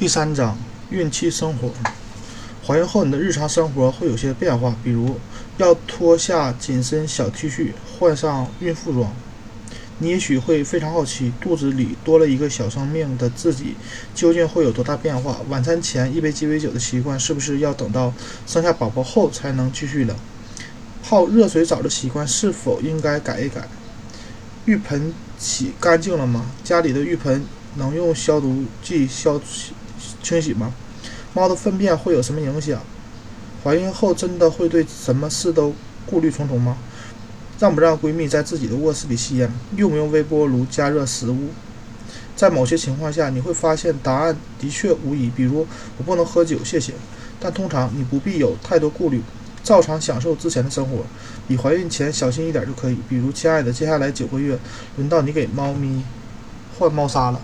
第三章，孕期生活。怀孕后，你的日常生活会有些变化，比如要脱下紧身小 T 恤，换上孕妇装。你也许会非常好奇，肚子里多了一个小生命的自己究竟会有多大变化？晚餐前一杯鸡尾酒的习惯是不是要等到生下宝宝后才能继续了？泡热水澡的习惯是否应该改一改？浴盆洗干净了吗？家里的浴盆能用消毒剂消？清洗吗？猫的粪便会有什么影响？怀孕后真的会对什么事都顾虑重重吗？让不让闺蜜在自己的卧室里吸烟？用不用微波炉加热食物？在某些情况下，你会发现答案的确无疑。比如，我不能喝酒，谢谢。但通常你不必有太多顾虑，照常享受之前的生活。比怀孕前小心一点就可以。比如，亲爱的，接下来九个月轮到你给猫咪换猫砂了。